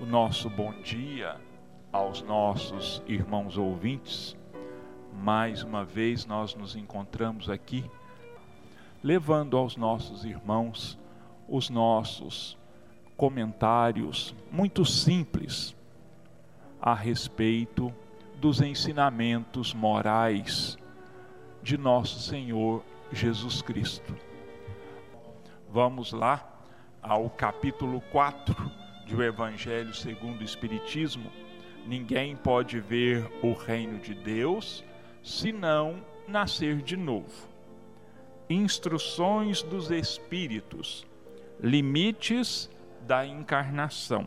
o nosso bom dia aos nossos irmãos ouvintes. Mais uma vez nós nos encontramos aqui, levando aos nossos irmãos os nossos comentários muito simples a respeito dos ensinamentos morais de nosso Senhor Jesus Cristo. Vamos lá ao capítulo 4 do Evangelho segundo o Espiritismo, ninguém pode ver o reino de Deus se não nascer de novo. Instruções dos Espíritos, limites da encarnação.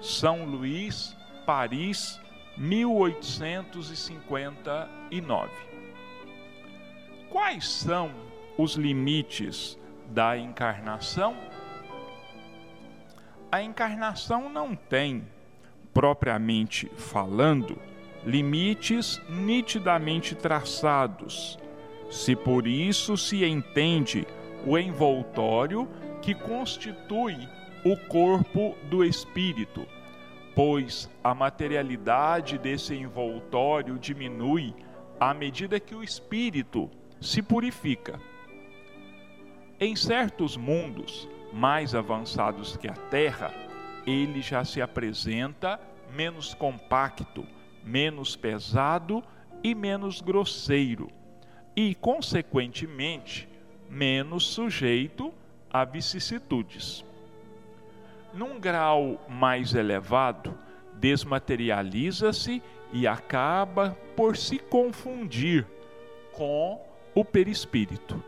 São Luís, Paris, 1859. Quais são os limites da encarnação? A encarnação não tem, propriamente falando, limites nitidamente traçados. Se por isso se entende o envoltório que constitui o corpo do espírito, pois a materialidade desse envoltório diminui à medida que o espírito se purifica. Em certos mundos, mais avançados que a Terra, ele já se apresenta menos compacto, menos pesado e menos grosseiro, e, consequentemente, menos sujeito a vicissitudes. Num grau mais elevado, desmaterializa-se e acaba por se confundir com o perispírito.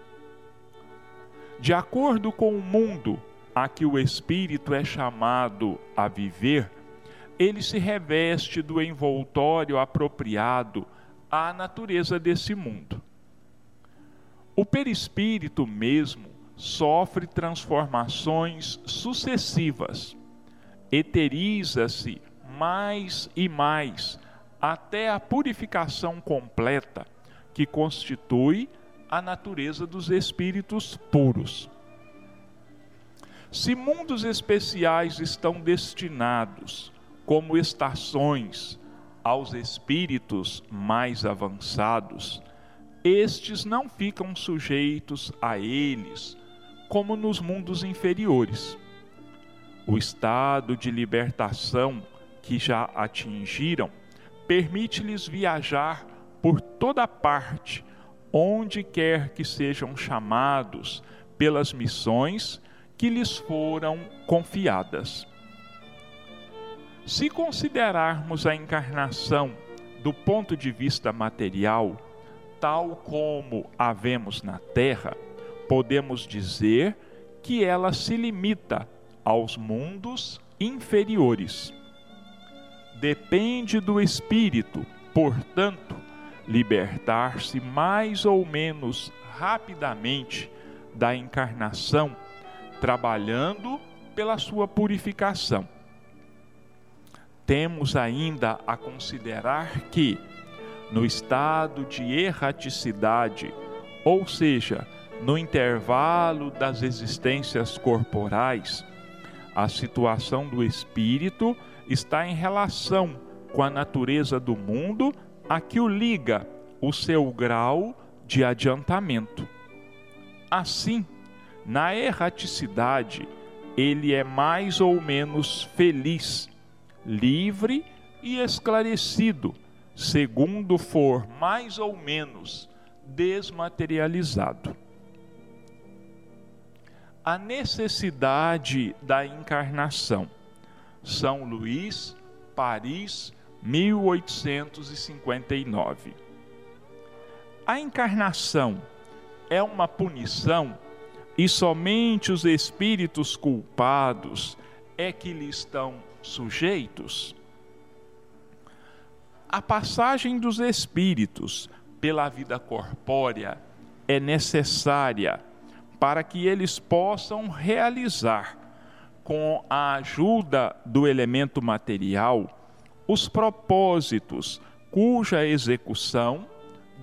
De acordo com o mundo a que o espírito é chamado a viver, ele se reveste do envoltório apropriado à natureza desse mundo. O perispírito mesmo sofre transformações sucessivas, eteriza-se mais e mais até a purificação completa que constitui a natureza dos espíritos puros. Se mundos especiais estão destinados, como estações, aos espíritos mais avançados, estes não ficam sujeitos a eles, como nos mundos inferiores. O estado de libertação que já atingiram permite-lhes viajar por toda parte onde quer que sejam chamados pelas missões que lhes foram confiadas. Se considerarmos a encarnação do ponto de vista material, tal como a vemos na Terra, podemos dizer que ela se limita aos mundos inferiores. Depende do espírito, portanto, libertar-se mais ou menos rapidamente da encarnação, trabalhando pela sua purificação. Temos ainda a considerar que, no estado de erraticidade, ou seja, no intervalo das existências corporais, a situação do espírito está em relação com a natureza do mundo a que o liga o seu grau de adiantamento. Assim, na erraticidade, ele é mais ou menos feliz, livre e esclarecido, segundo for mais ou menos desmaterializado. A necessidade da encarnação. São Luís, Paris, 1859. A encarnação é uma punição e somente os espíritos culpados é que lhe estão sujeitos? A passagem dos espíritos pela vida corpórea é necessária para que eles possam realizar, com a ajuda do elemento material, os propósitos cuja execução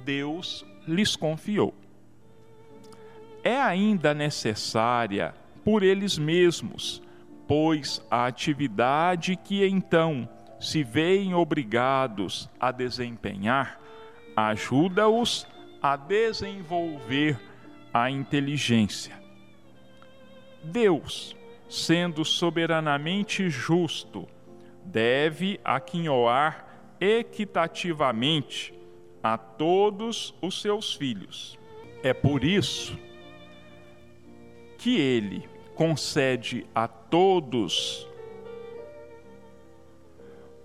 Deus lhes confiou. É ainda necessária por eles mesmos, pois a atividade que então se veem obrigados a desempenhar ajuda-os a desenvolver a inteligência. Deus, sendo soberanamente justo, deve aquinhoar equitativamente a todos os seus filhos. É por isso que ele concede a todos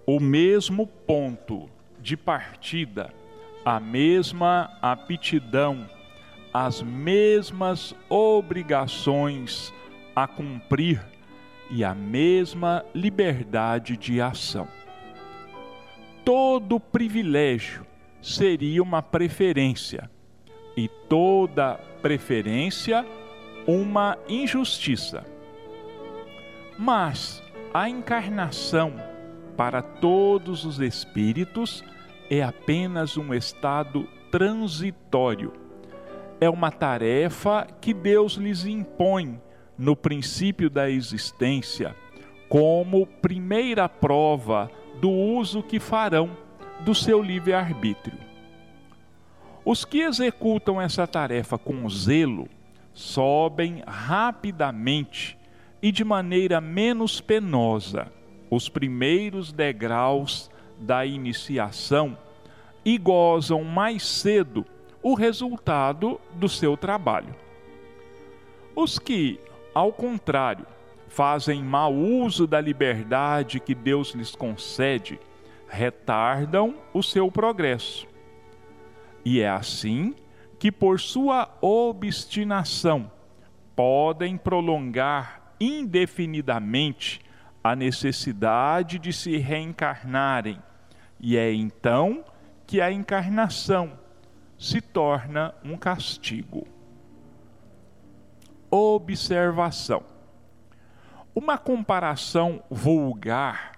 o mesmo ponto de partida, a mesma aptidão, as mesmas obrigações a cumprir e a mesma liberdade de ação. Todo privilégio seria uma preferência e toda preferência uma injustiça. Mas a encarnação para todos os espíritos é apenas um estado transitório. É uma tarefa que Deus lhes impõe no princípio da existência, como primeira prova do uso que farão do seu livre-arbítrio. Os que executam essa tarefa com zelo sobem rapidamente e de maneira menos penosa os primeiros degraus da iniciação e gozam mais cedo o resultado do seu trabalho. Os que, ao contrário, fazem mau uso da liberdade que Deus lhes concede, retardam o seu progresso. E é assim que, por sua obstinação, podem prolongar indefinidamente a necessidade de se reencarnarem, e é então que a encarnação se torna um castigo. Observação: uma comparação vulgar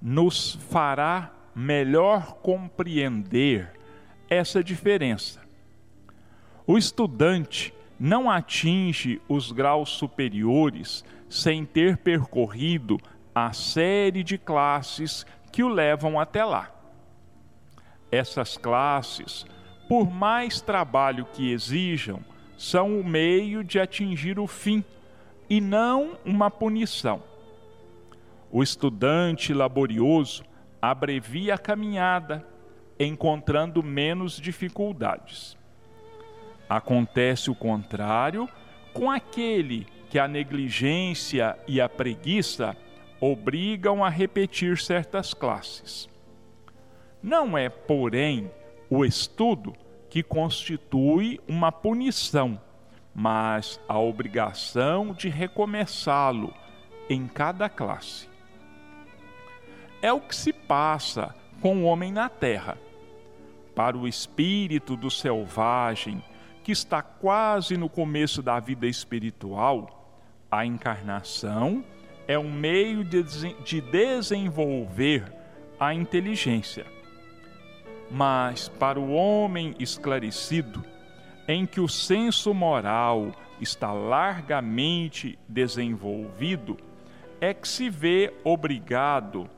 nos fará melhor compreender essa diferença. O estudante não atinge os graus superiores sem ter percorrido a série de classes que o levam até lá. Essas classes, por mais trabalho que exijam, são o meio de atingir o fim e não uma punição. O estudante laborioso abrevia a caminhada, encontrando menos dificuldades. Acontece o contrário com aquele que a negligência e a preguiça obrigam a repetir certas classes. Não é, porém, o estudo que constitui uma punição, mas a obrigação de recomeçá-lo em cada classe. É o que se passa com o homem na terra. Para o espírito do selvagem, que está quase no começo da vida espiritual, a encarnação é um meio de, de desenvolver a inteligência. Mas para o homem esclarecido, em que o senso moral está largamente desenvolvido, é que se vê obrigado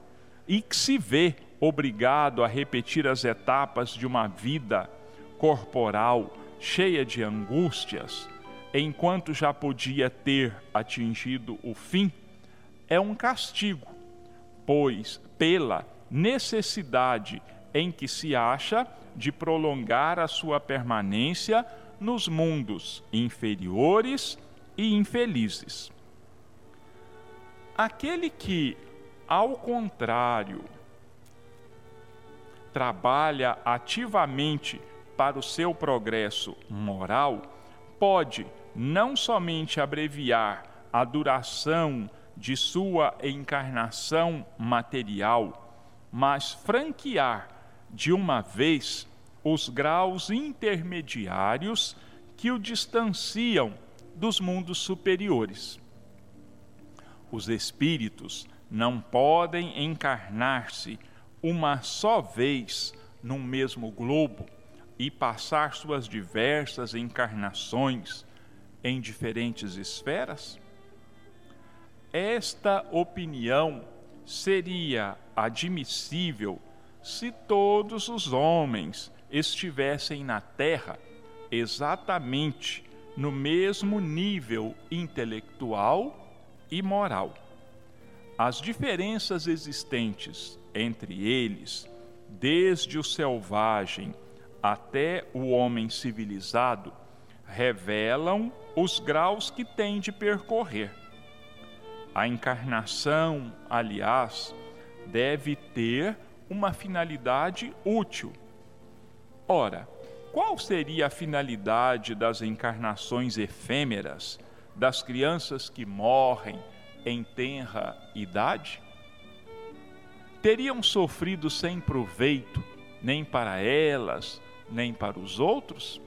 e que se vê obrigado a repetir as etapas de uma vida corporal cheia de angústias, enquanto já podia ter atingido o fim é um castigo, pois pela necessidade em que se acha de prolongar a sua permanência nos mundos inferiores e infelizes. Aquele que, ao contrário, trabalha ativamente para o seu progresso moral, pode não somente abreviar a duração de sua encarnação material, mas franquear de uma vez os graus intermediários que o distanciam dos mundos superiores. Os espíritos não podem encarnar-se uma só vez num mesmo globo e passar suas diversas encarnações em diferentes esferas? esta opinião seria admissível se todos os homens estivessem na terra exatamente no mesmo nível intelectual e moral. As diferenças existentes entre eles, desde o selvagem até o homem civilizado, revelam os graus que tem de percorrer. A encarnação, aliás, deve ter uma finalidade útil. Ora, qual seria a finalidade das encarnações efêmeras, das crianças que morrem em tenra idade? Teriam sofrido sem proveito, nem para elas, nem para os outros?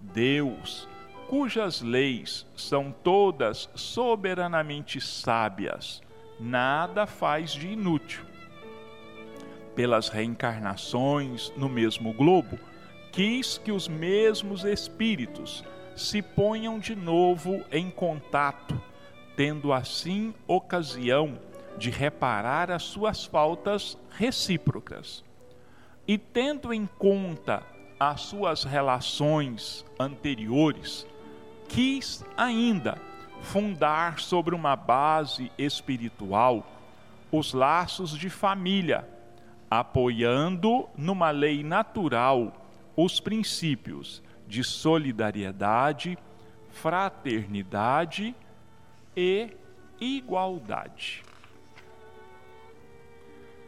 Deus, cujas leis são todas soberanamente sábias, nada faz de inútil. Pelas reencarnações no mesmo globo, quis que os mesmos espíritos se ponham de novo em contato, tendo assim ocasião de reparar as suas faltas recíprocas. E tendo em conta as suas relações anteriores, quis ainda fundar sobre uma base espiritual os laços de família, apoiando numa lei natural os princípios de solidariedade, fraternidade e igualdade.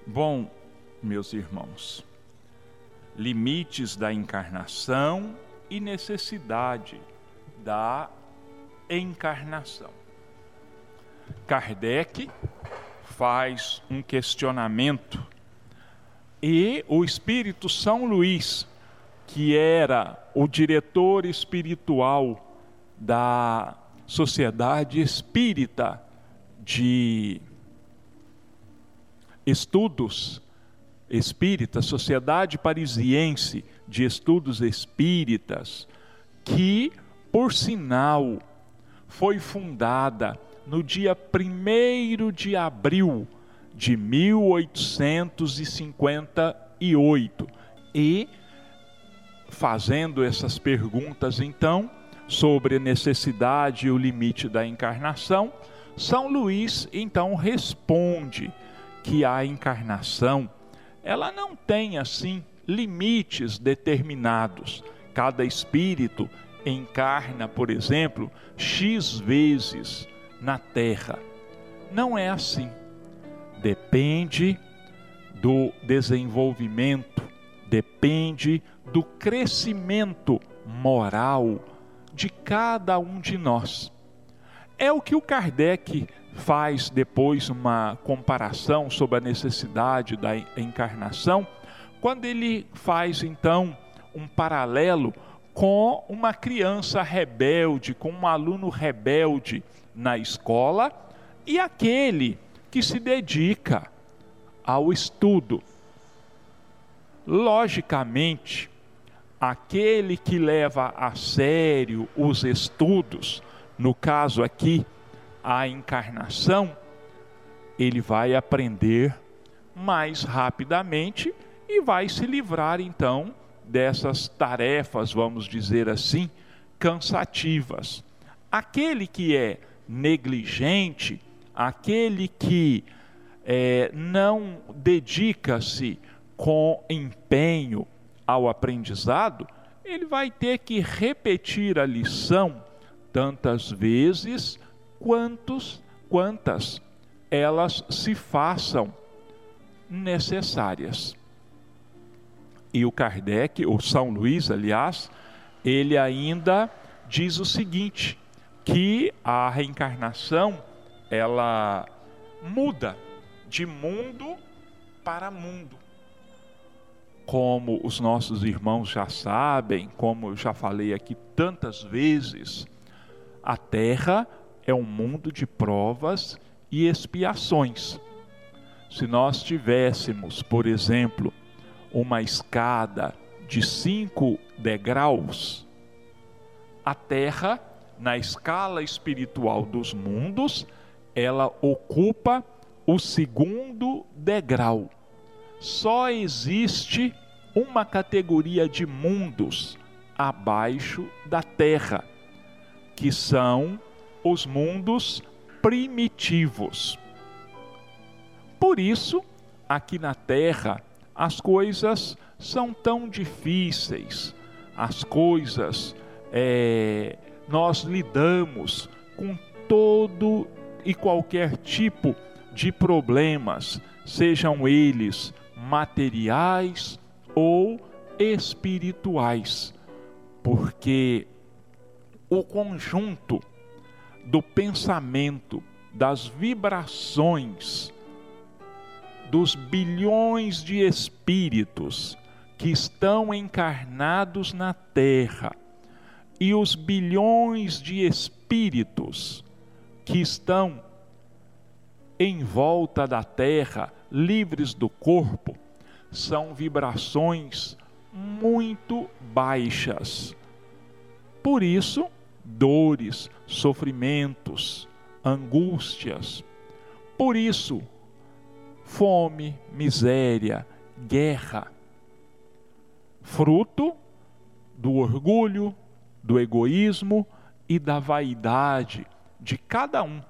Bom, meus irmãos, limites da encarnação e necessidade da encarnação. Kardec faz um questionamento e o Espírito São Luís, que era o diretor espiritual da Sociedade Espírita de Estudos Espírita, Sociedade Parisiense de Estudos Espíritas, que, por sinal, foi fundada no dia 1 de abril de 1858 e fazendo essas perguntas então sobre a necessidade e o limite da encarnação, São Luís então responde que a encarnação ela não tem assim limites determinados. Cada espírito encarna, por exemplo, X vezes na Terra. Não é assim. Depende do desenvolvimento, depende do crescimento moral de cada um de nós. É o que o Kardec faz depois uma comparação sobre a necessidade da encarnação, quando ele faz então um paralelo com uma criança rebelde, com um aluno rebelde na escola e aquele que se dedica ao estudo. Logicamente, aquele que leva a sério os estudos, no caso aqui, a encarnação, ele vai aprender mais rapidamente e vai se livrar então dessas tarefas, vamos dizer assim, cansativas. Aquele que é negligente, aquele que é, não dedica-se com empenho ao aprendizado, ele vai ter que repetir a lição tantas vezes quantos, quantas elas se façam necessárias. E o Kardec, ou São Luís, aliás, ele ainda diz o seguinte, que a reencarnação ela muda de mundo para mundo. Como os nossos irmãos já sabem, como eu já falei aqui tantas vezes, a Terra é um mundo de provas e expiações. Se nós tivéssemos, por exemplo, uma escada de cinco degraus, a Terra, na escala espiritual dos mundos, ela ocupa o segundo degrau. Só existe uma categoria de mundos abaixo da Terra, que são os mundos primitivos. Por isso, aqui na Terra, as coisas são tão difíceis, as coisas é, nós lidamos com todo e qualquer tipo de problemas, sejam eles materiais ou espirituais, porque o conjunto do pensamento, das vibrações, dos bilhões de espíritos que estão encarnados na Terra e os bilhões de espíritos que estão em volta da Terra, livres do corpo, são vibrações muito baixas. Por isso, dores, sofrimentos, angústias. Por isso, fome, miséria, guerra, fruto do orgulho, do egoísmo e da vaidade de cada um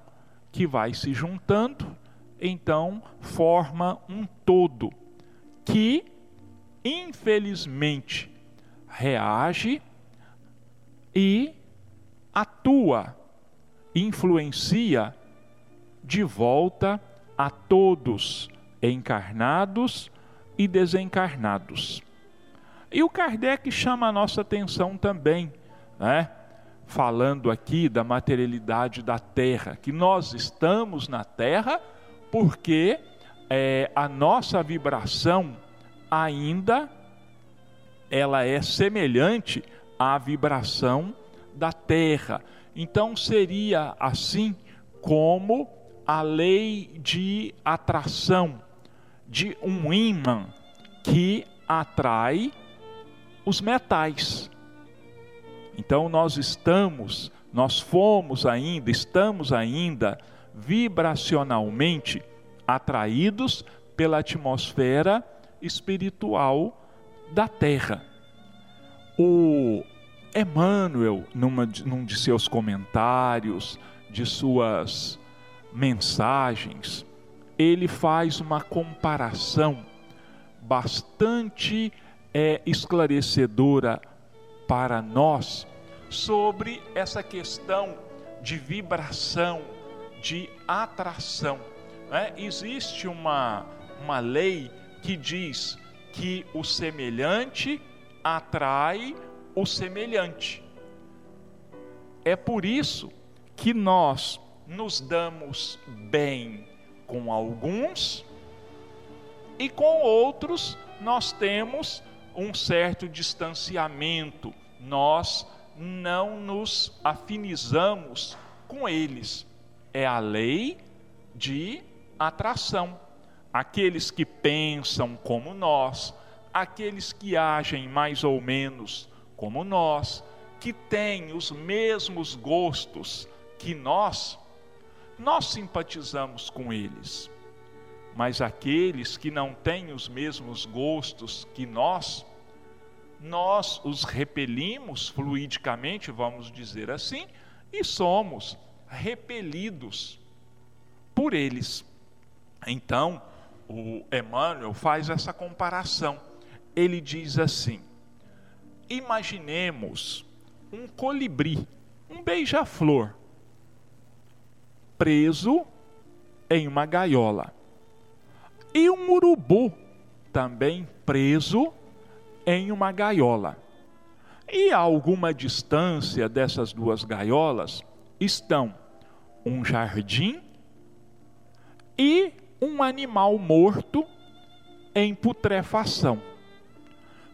que vai se juntando, então forma um todo que, infelizmente, reage e atua, influencia de volta a todos encarnados e desencarnados. E o Kardec chama a nossa atenção também, né? Falando aqui da materialidade da Terra, que nós estamos na Terra porque é, a nossa vibração ainda ela é semelhante à vibração da Terra. Então seria assim como a lei de atração de um ímã que atrai os metais. Então nós estamos, nós fomos ainda, estamos ainda vibracionalmente atraídos pela atmosfera espiritual da Terra. O Emmanuel, numa, num de seus comentários, de suas mensagens, ele faz uma comparação bastante é, esclarecedora para nós sobre essa questão de vibração, de atração. Né? Existe uma, uma lei que diz que o semelhante atrai o semelhante. É por isso que nós nos damos bem com alguns e com outros nós temos um certo distanciamento, nós não nos afinizamos com eles. É a lei de atração. Aqueles que pensam como nós, aqueles que agem mais ou menos como nós, que têm os mesmos gostos que nós, nós simpatizamos com eles. Mas aqueles que não têm os mesmos gostos que nós, nós os repelimos fluidicamente, vamos dizer assim, e somos repelidos por eles. Então, o Emmanuel faz essa comparação. Ele diz assim: imaginemos um colibri, um beija-flor, preso em uma gaiola, e um urubu também preso em uma gaiola. E a alguma distância dessas duas gaiolas estão um jardim e um animal morto em putrefação.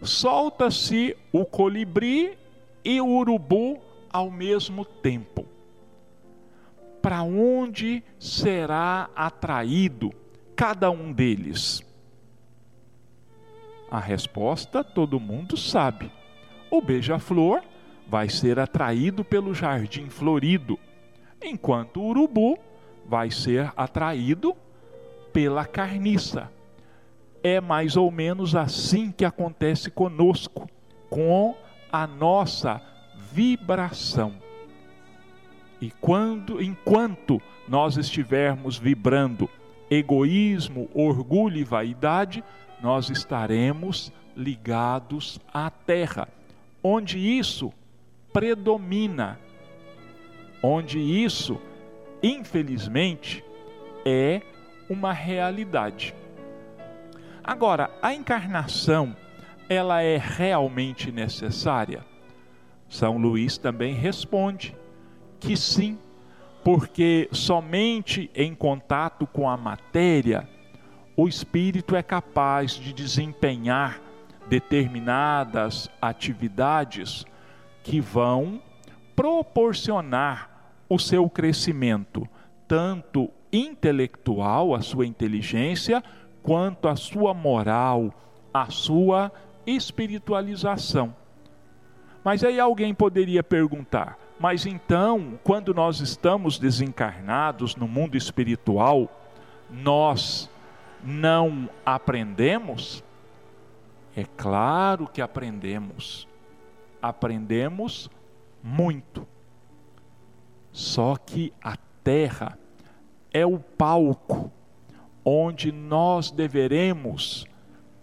Solta-se o colibri e o urubu ao mesmo tempo. Para onde será atraído cada um deles? A resposta todo mundo sabe. O beija-flor vai ser atraído pelo jardim florido, enquanto o urubu vai ser atraído pela carniça. É mais ou menos assim que acontece conosco, com a nossa vibração. E quando, enquanto nós estivermos vibrando egoísmo, orgulho e vaidade, nós estaremos ligados à terra, onde isso predomina, onde isso, infelizmente, é uma realidade. Agora, a encarnação, ela é realmente necessária? São Luís também responde que sim, porque somente em contato com a matéria o espírito é capaz de desempenhar determinadas atividades que vão proporcionar o seu crescimento, tanto intelectual, a sua inteligência, quanto a sua moral, a sua espiritualização. Mas aí alguém poderia perguntar: mas então, quando nós estamos desencarnados no mundo espiritual, nós não aprendemos? É claro que aprendemos. Aprendemos muito. Só que a terra é o palco onde nós deveremos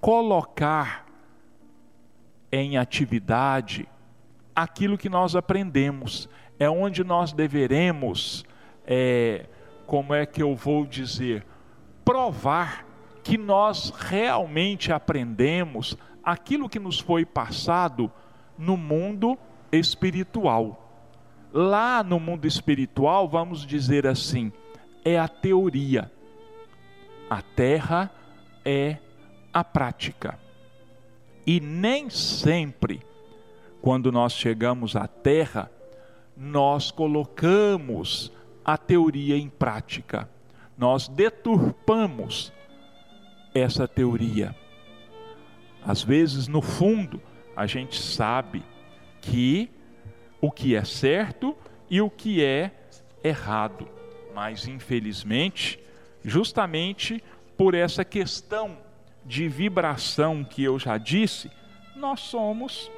colocar em atividade aquilo que nós aprendemos, é onde nós deveremos, é, como é que eu vou dizer, provar que nós realmente aprendemos aquilo que nos foi passado no mundo espiritual. Lá no mundo espiritual, vamos dizer assim, é a teoria, a terra é a prática. E nem sempre quando nós chegamos à Terra, nós colocamos a teoria em prática, nós deturpamos essa teoria. Às vezes, no fundo, a gente sabe que o que é certo e o que é errado, mas infelizmente, justamente por essa questão de vibração que eu já disse, nós somos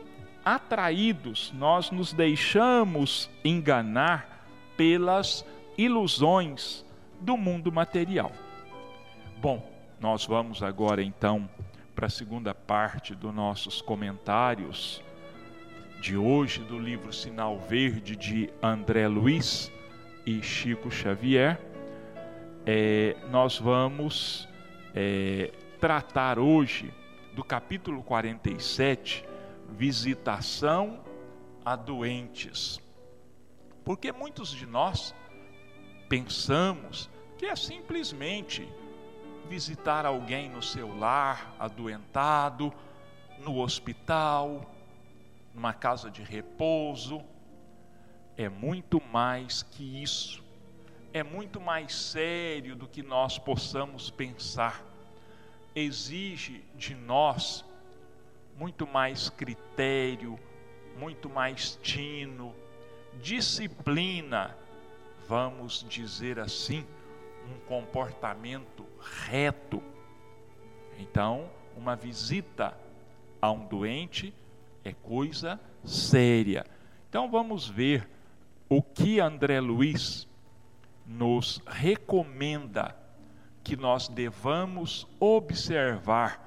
atraídos, nós nos deixamos enganar pelas ilusões do mundo material. Bom, nós vamos agora então para a segunda parte dos nossos comentários de hoje do livro Sinal Verde de André Luiz e Chico Xavier. É, nós vamos é, tratar hoje do capítulo 47 visitação a doentes. Porque muitos de nós pensamos que é simplesmente visitar alguém no seu lar, adoentado, no hospital, numa casa de repouso. É muito mais que isso. É muito mais sério do que nós possamos pensar. Exige de nós muito mais critério, muito mais tino, disciplina, vamos dizer assim, um comportamento reto. Então, uma visita a um doente é coisa séria. Então, vamos ver o que André Luiz nos recomenda que nós devamos observar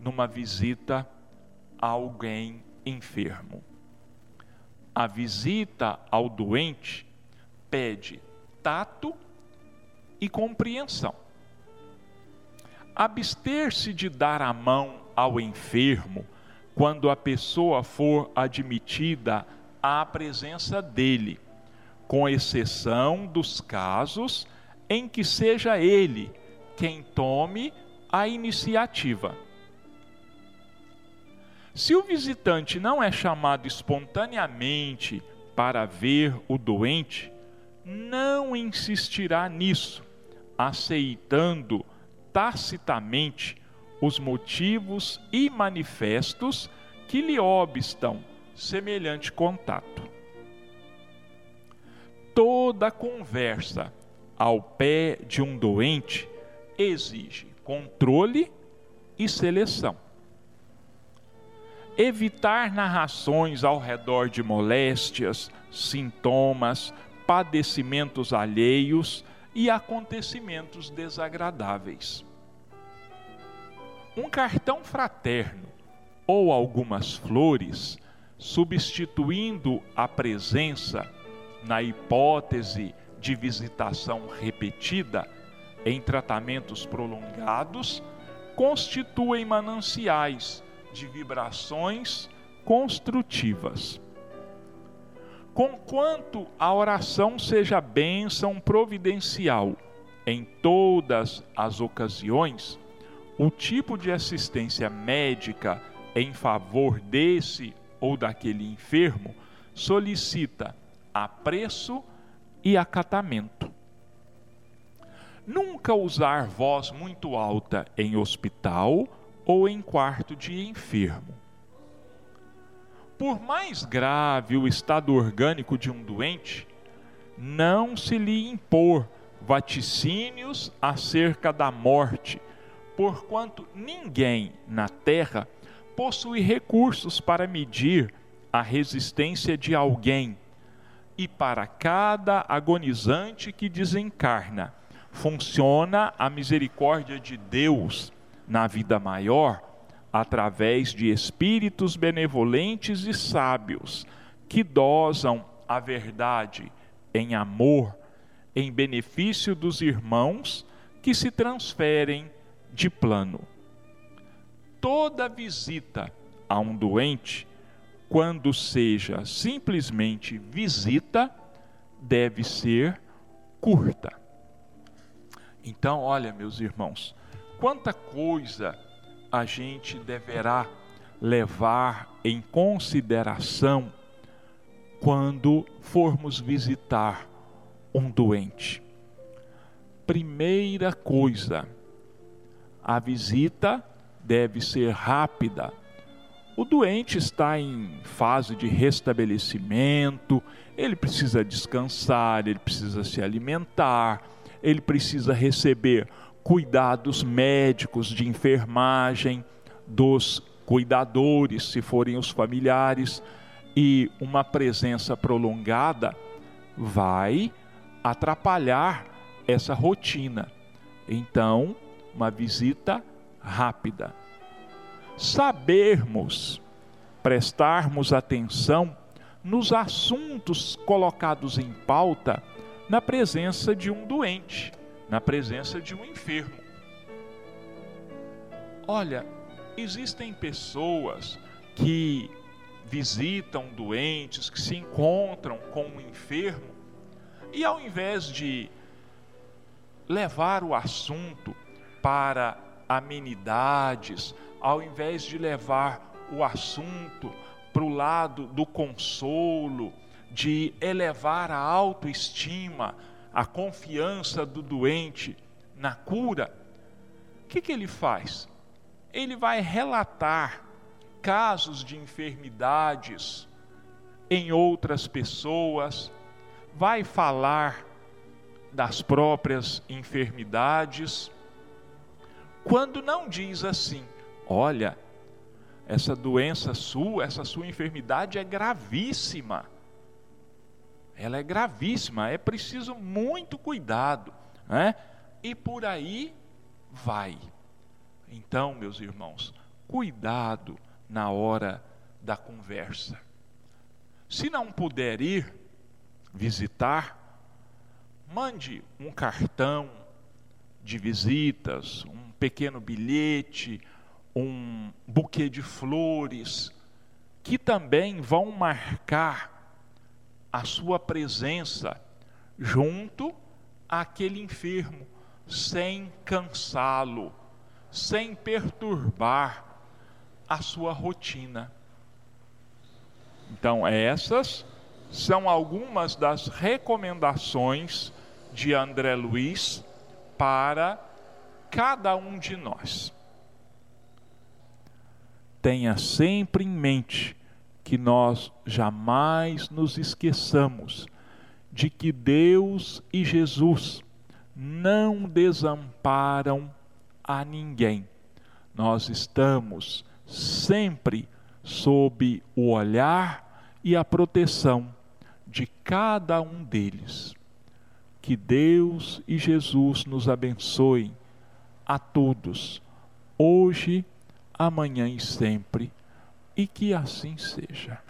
numa visita alguém enfermo. A visita ao doente pede tato e compreensão. Abster-se de dar a mão ao enfermo quando a pessoa for admitida à presença dele, com exceção dos casos em que seja ele quem tome a iniciativa. Se o visitante não é chamado espontaneamente para ver o doente, não insistirá nisso, aceitando tacitamente os motivos e manifestos que lhe obstam semelhante contato. Toda conversa ao pé de um doente exige controle e seleção. Evitar narrações ao redor de moléstias, sintomas, padecimentos alheios e acontecimentos desagradáveis. Um cartão fraterno ou algumas flores, substituindo a presença, na hipótese de visitação repetida, em tratamentos prolongados, constituem mananciais de vibrações construtivas. Conquanto a oração seja bênção providencial em todas as ocasiões, o tipo de assistência médica em favor desse ou daquele enfermo solicita apreço e acatamento. Nunca usar voz muito alta em hospital ou em quarto de enfermo. Por mais grave o estado orgânico de um doente, não se lhe impor vaticínios acerca da morte, porquanto ninguém na terra possui recursos para medir a resistência de alguém, e para cada agonizante que desencarna, funciona a misericórdia de Deus na vida maior através de espíritos benevolentes e sábios que dosam a verdade em amor, em benefício dos irmãos que se transferem de plano. Toda visita a um doente, quando seja simplesmente visita, deve ser curta. Então, olha, meus irmãos, quanta coisa a gente deverá levar em consideração quando formos visitar um doente. Primeira coisa, a visita deve ser rápida. O doente está em fase de restabelecimento, ele precisa descansar, ele precisa se alimentar, ele precisa receber cuidados médicos, de enfermagem, dos cuidadores, se forem os familiares, e uma presença prolongada vai atrapalhar essa rotina. Então, uma visita rápida. Sabermos, prestarmos atenção nos assuntos colocados em pauta na presença de um doente, na presença de um enfermo. Olha, existem pessoas que visitam doentes, que se encontram com um enfermo, e ao invés de levar o assunto para amenidades, ao invés de levar o assunto para o lado do consolo, de elevar a autoestima, a confiança do doente na cura, o que, que ele faz? Ele vai relatar casos de enfermidades em outras pessoas, vai falar das próprias enfermidades, quando não diz assim: olha, essa doença sua, essa sua enfermidade é gravíssima ela é gravíssima, é preciso muito cuidado, né? E por aí vai. Então, meus irmãos, cuidado na hora da conversa. Se não puder ir visitar, mande um cartão de visitas, um pequeno bilhete, um buquê de flores, que também vão marcar a sua presença junto àquele enfermo, sem cansá-lo, sem perturbar a sua rotina. Então, essas são algumas das recomendações de André Luiz para cada um de nós. Tenha sempre em mente que nós jamais nos esqueçamos de que Deus e Jesus não desamparam a ninguém. Nós estamos sempre sob o olhar e a proteção de cada um deles. Que Deus e Jesus nos abençoem a todos, hoje, amanhã e sempre, e que assim seja.